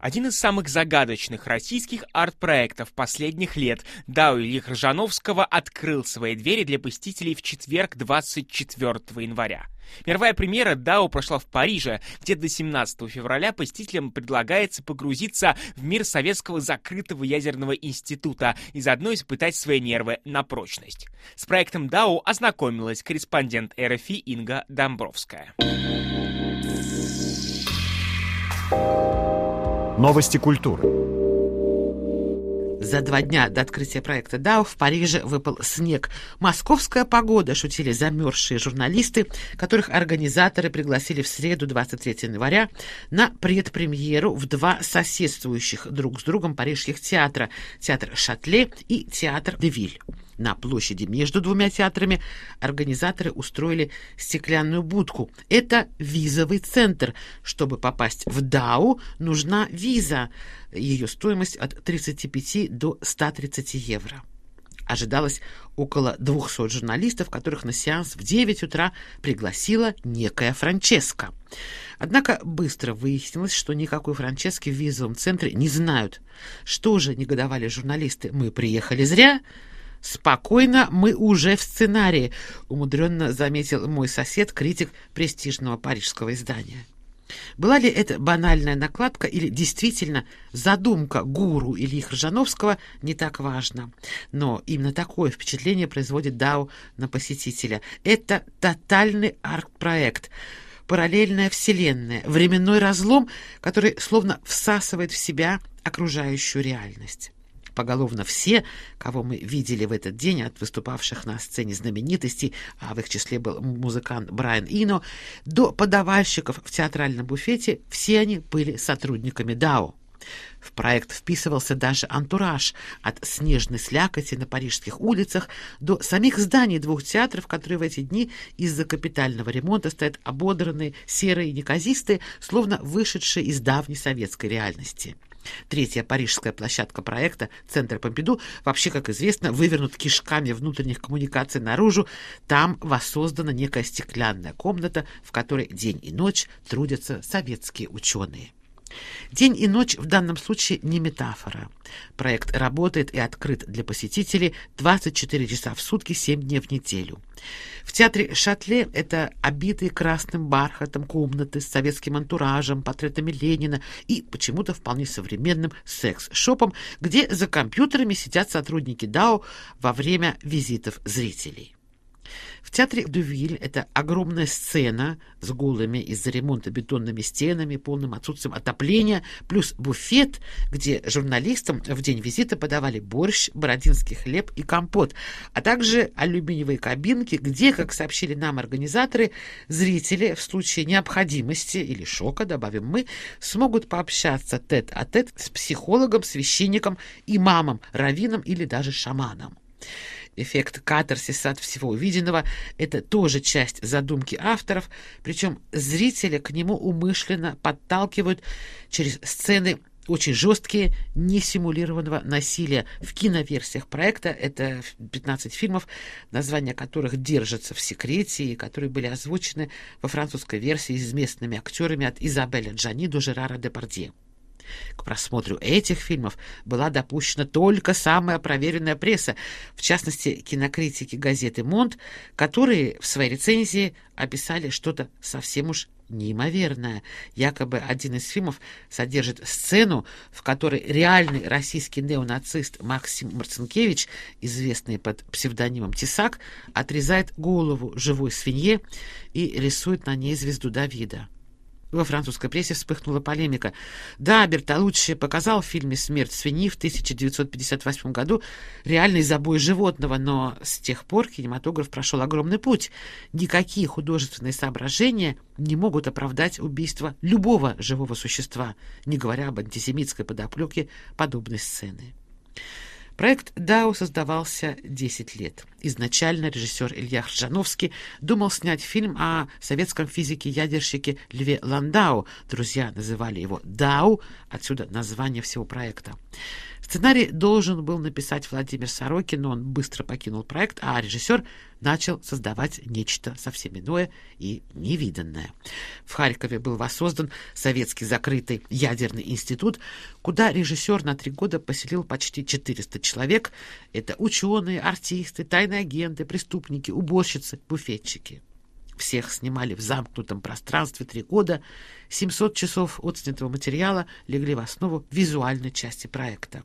Один из самых загадочных российских арт-проектов последних лет Дау Ильи Ржановского открыл свои двери для посетителей в четверг 24 января. Мировая премьера DAO прошла в Париже, где до 17 февраля посетителям предлагается погрузиться в мир советского закрытого ядерного института и заодно испытать свои нервы на прочность. С проектом DAO ознакомилась корреспондент РФИ Инга Домбровская. Новости культуры. За два дня до открытия проекта DAO в Париже выпал снег. Московская погода, шутили замерзшие журналисты, которых организаторы пригласили в среду 23 января на предпремьеру в два соседствующих друг с другом парижских театра – театр Шатле и театр Девиль. На площади между двумя театрами организаторы устроили стеклянную будку. Это визовый центр. Чтобы попасть в Дау, нужна виза. Ее стоимость от 35 до 130 евро. Ожидалось около 200 журналистов, которых на сеанс в 9 утра пригласила некая Франческа. Однако быстро выяснилось, что никакой Франчески в визовом центре не знают. Что же, негодовали журналисты, мы приехали зря? «Спокойно, мы уже в сценарии», — умудренно заметил мой сосед, критик престижного парижского издания. Была ли это банальная накладка или действительно задумка гуру Ильи Хржановского, не так важно. Но именно такое впечатление производит Дау на посетителя. Это тотальный арт-проект, параллельная вселенная, временной разлом, который словно всасывает в себя окружающую реальность поголовно все, кого мы видели в этот день от выступавших на сцене знаменитостей, а в их числе был музыкант Брайан Ино, до подавальщиков в театральном буфете, все они были сотрудниками ДАО. В проект вписывался даже антураж от снежной слякоти на парижских улицах до самих зданий двух театров, которые в эти дни из-за капитального ремонта стоят ободранные, серые, неказистые, словно вышедшие из давней советской реальности. Третья парижская площадка проекта, Центр Помпиду, вообще, как известно, вывернут кишками внутренних коммуникаций наружу. Там воссоздана некая стеклянная комната, в которой день и ночь трудятся советские ученые. День и ночь в данном случае не метафора. Проект работает и открыт для посетителей 24 часа в сутки, 7 дней в неделю. В театре «Шатле» это обитые красным бархатом комнаты с советским антуражем, портретами Ленина и почему-то вполне современным секс-шопом, где за компьютерами сидят сотрудники ДАО во время визитов зрителей. В театре Дувиль это огромная сцена с голыми из-за ремонта бетонными стенами, полным отсутствием отопления, плюс буфет, где журналистам в день визита подавали борщ, бородинский хлеб и компот, а также алюминиевые кабинки, где, как сообщили нам организаторы, зрители в случае необходимости или шока, добавим мы, смогут пообщаться тет-а-тет -тет с психологом, священником, имамом, раввином или даже шаманом эффект катарсиса от всего увиденного — это тоже часть задумки авторов, причем зрителя к нему умышленно подталкивают через сцены очень жесткие, несимулированного насилия. В киноверсиях проекта это 15 фильмов, названия которых держатся в секрете и которые были озвучены во французской версии с местными актерами от Изабеля Джани до Жерара Депардье. К просмотру этих фильмов была допущена только самая проверенная пресса, в частности, кинокритики газеты «Монт», которые в своей рецензии описали что-то совсем уж неимоверное. Якобы один из фильмов содержит сцену, в которой реальный российский неонацист Максим Марцинкевич, известный под псевдонимом Тесак, отрезает голову живой свинье и рисует на ней звезду Давида. Во французской прессе вспыхнула полемика. Да, Бертолуччи показал в фильме «Смерть свиньи» в 1958 году реальный забой животного, но с тех пор кинематограф прошел огромный путь. Никакие художественные соображения не могут оправдать убийство любого живого существа, не говоря об антисемитской подоплеке подобной сцены. Проект «Дау» создавался 10 лет. Изначально режиссер Илья Хржановский думал снять фильм о советском физике-ядерщике Льве Ландау. Друзья называли его «Дау», отсюда название всего проекта. Сценарий должен был написать Владимир Сорокин, но он быстро покинул проект, а режиссер начал создавать нечто совсем иное и невиданное. В Харькове был воссоздан советский закрытый ядерный институт, куда режиссер на три года поселил почти 400 человек. Это ученые, артисты, тайные агенты, преступники, уборщицы, буфетчики. Всех снимали в замкнутом пространстве три года. 700 часов отснятого материала легли в основу визуальной части проекта.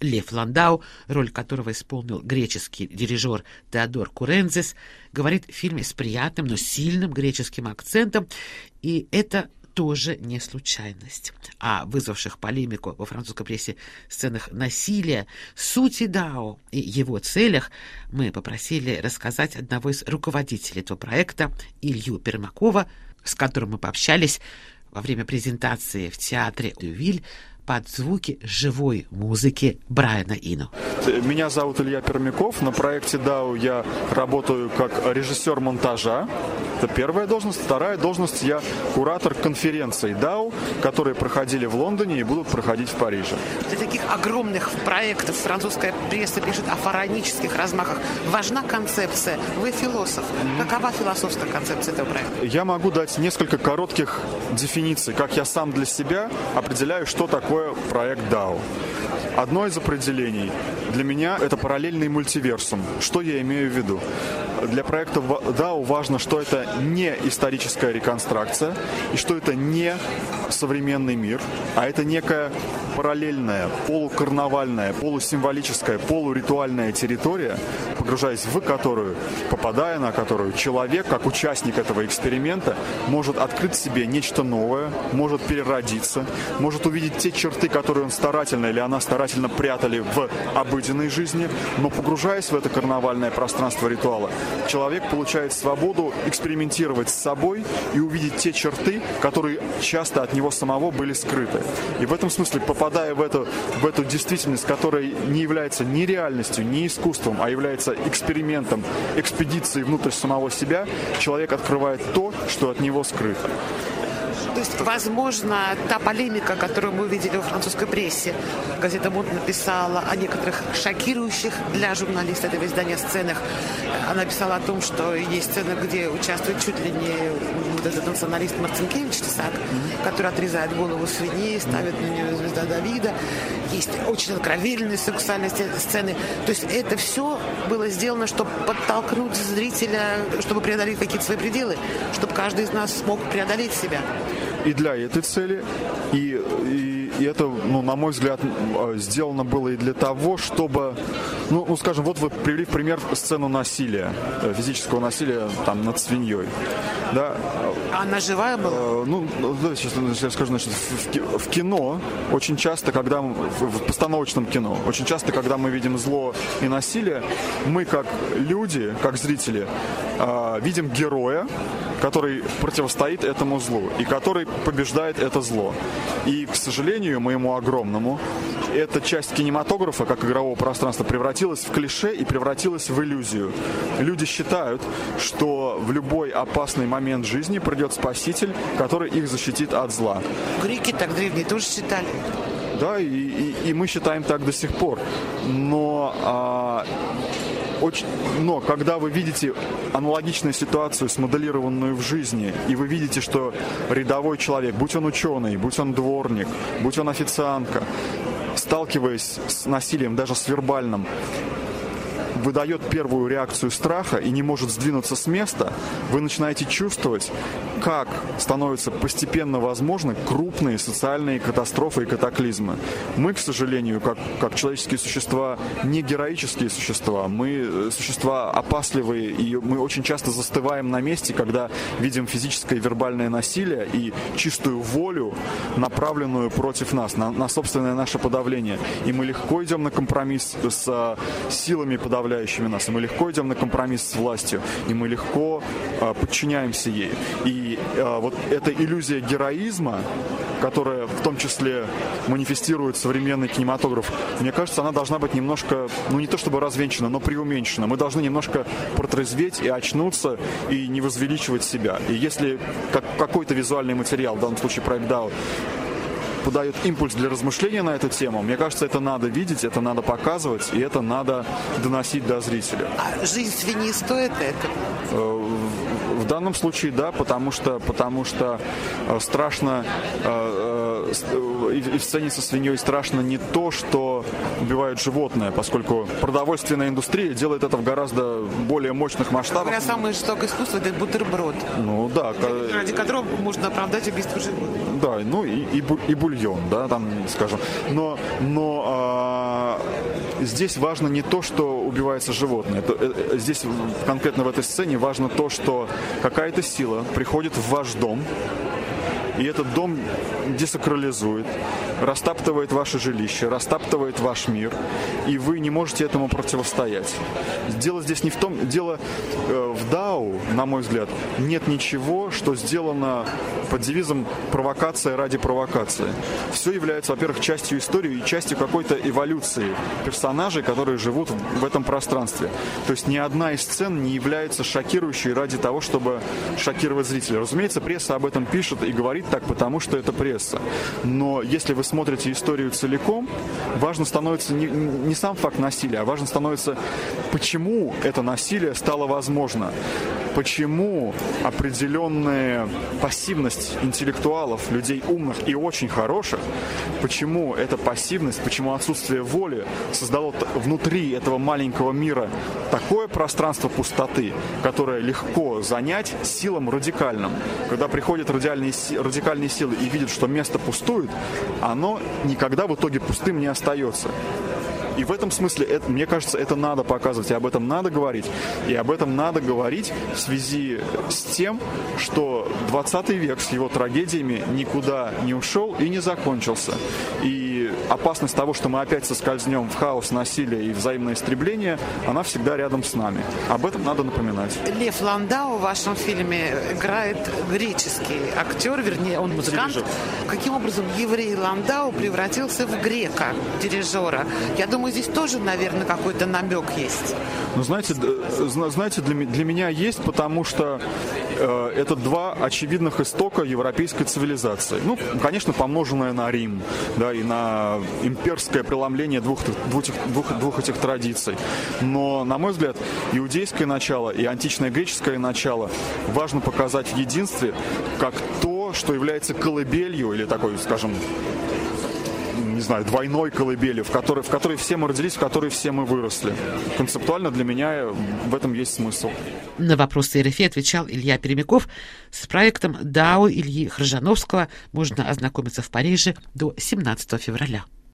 Лев Ландау, роль которого исполнил греческий дирижер Теодор Курензис, говорит в фильме с приятным, но сильным греческим акцентом, и это тоже не случайность. О вызвавших полемику во французской прессе сценах насилия, сути Дао и его целях мы попросили рассказать одного из руководителей этого проекта, Илью Пермакова, с которым мы пообщались во время презентации в театре «Дювиль» под звуки живой музыки Брайана Ино. Меня зовут Илья Пермяков. На проекте DAO я работаю как режиссер монтажа. Это первая должность. Вторая должность я куратор конференций DAO, которые проходили в Лондоне и будут проходить в Париже. Для таких огромных проектов французская пресса пишет о фаранических размахах. Важна концепция. Вы философ. Какова философская концепция этого проекта? Я могу дать несколько коротких дефиниций, как я сам для себя определяю, что такое проект DAO. Одно из определений для меня это параллельный мультиверсум. Что я имею в виду? Для проекта DAO важно, что это не историческая реконструкция и что это не современный мир, а это некая параллельная, полукарнавальная, полусимволическая, полуритуальная территория, погружаясь в которую, попадая на которую, человек, как участник этого эксперимента, может открыть себе нечто новое, может переродиться, может увидеть те черты, которые он старательно или она старательно прятали в обыденной жизни, но погружаясь в это карнавальное пространство ритуала, человек получает свободу экспериментировать с собой и увидеть те черты, которые часто от него самого были скрыты. И в этом смысле, попадая в эту, в эту действительность, которая не является ни реальностью, ни искусством, а является экспериментом, экспедицией внутрь самого себя, человек открывает то, что от него скрыто. То есть, возможно, та полемика, которую мы увидели во французской прессе, газета Мунд написала о некоторых шокирующих для журналиста этого издания сценах. Она писала о том, что есть сцены, где участвует чуть ли не вот этот националист Марцинкевич Тесак, который отрезает голову свиньи, ставит на нее звезда Давида. Есть очень откровенные сексуальные сцены. То есть это все было сделано, чтобы подтолкнуть зрителя, чтобы преодолеть какие-то свои пределы, чтобы каждый из нас смог преодолеть себя и для этой цели, и, и, это, ну, на мой взгляд, сделано было и для того, чтобы, ну, ну, скажем, вот вы привели в пример сцену насилия, э, физического насилия там над свиньей, да. Она живая была? Э, ну, да, сейчас я скажу, значит, в, в кино очень часто, когда в постановочном кино, очень часто, когда мы видим зло и насилие, мы как люди, как зрители, э, видим героя, который противостоит этому злу и который побеждает это зло. И, к сожалению, моему огромному, эта часть кинематографа, как игрового пространства, превратилась в клише и превратилась в иллюзию. Люди считают, что в любой опасный момент жизни придет спаситель, который их защитит от зла. Греки так древние тоже считали да, и, и, и мы считаем так до сих пор. Но а, очень, но когда вы видите аналогичную ситуацию, смоделированную в жизни, и вы видите, что рядовой человек, будь он ученый, будь он дворник, будь он официантка, сталкиваясь с насилием, даже с вербальным, выдает первую реакцию страха и не может сдвинуться с места, вы начинаете чувствовать, как становятся постепенно возможны крупные социальные катастрофы и катаклизмы. Мы, к сожалению, как, как человеческие существа, не героические существа, мы э, существа опасливые, и мы очень часто застываем на месте, когда видим физическое и вербальное насилие и чистую волю, направленную против нас, на, на собственное наше подавление. И мы легко идем на компромисс с э, силами подавляющими нас, и мы легко идем на компромисс с властью, и мы легко э, подчиняемся ей. И э, вот эта иллюзия героизма, которая в том числе манифестирует современный кинематограф, мне кажется, она должна быть немножко, ну не то чтобы развенчана, но преуменьшена. Мы должны немножко протрезветь и очнуться, и не возвеличивать себя. И если как, какой-то визуальный материал, в данном случае проект DAO, подает импульс для размышления на эту тему. Мне кажется, это надо видеть, это надо показывать, и это надо доносить до зрителя. А жизнь свиньи стоит это? Э, в данном случае да, потому что, потому что э, страшно э, и в сцене со свиньей страшно не то, что убивают животное, поскольку продовольственная индустрия делает это в гораздо более мощных масштабах. Говоря, самое жестокое искусство это бутерброд. Ну да. Ради которого можно оправдать убийство животных. Да, ну и, и, и бульон, да, там, скажем. Но, но а, здесь важно не то, что убивается животное. Это, э, здесь конкретно в этой сцене важно то, что какая-то сила приходит в ваш дом, и этот дом десакрализует, растаптывает ваше жилище, растаптывает ваш мир, и вы не можете этому противостоять. Дело здесь не в том, дело э, в Дау, на мой взгляд, нет ничего, что сделано под девизом «провокация ради провокации». Все является, во-первых, частью истории и частью какой-то эволюции персонажей, которые живут в этом пространстве. То есть ни одна из сцен не является шокирующей ради того, чтобы шокировать зрителя. Разумеется, пресса об этом пишет и говорит так, потому что это пресса. Но если вы смотрите историю целиком, важно становится не, не сам факт насилия, а важно становится, почему это насилие стало возможно почему определенная пассивность интеллектуалов, людей умных и очень хороших, почему эта пассивность, почему отсутствие воли создало внутри этого маленького мира такое пространство пустоты, которое легко занять силам радикальным. Когда приходят радикальные, радикальные силы и видят, что место пустует, оно никогда в итоге пустым не остается. И в этом смысле, это, мне кажется, это надо показывать, и об этом надо говорить. И об этом надо говорить в связи с тем, что 20 век с его трагедиями никуда не ушел и не закончился. И опасность того, что мы опять соскользнем в хаос, насилие и взаимное истребление, она всегда рядом с нами. Об этом надо напоминать. Лев Ландау в вашем фильме играет греческий актер, вернее, он музыкант. Дирижер. Каким образом еврей Ландау превратился в грека, дирижера? Я думаю, здесь тоже, наверное, какой-то намек есть. Ну, знаете, знаете для, для меня есть, потому что э, это два очевидных истока европейской цивилизации. Ну, конечно, помноженное на Рим, да, и на имперское преломление двух, двух, двух, двух этих традиций. Но, на мой взгляд, иудейское начало и античное греческое начало важно показать в единстве как то, что является колыбелью или такой, скажем, не знаю, двойной колыбели, в которой, в которой все мы родились, в которой все мы выросли. Концептуально для меня в этом есть смысл. На вопросы РФИ отвечал Илья Перемяков. С проектом ДАО Ильи Хржановского можно ознакомиться в Париже до 17 февраля.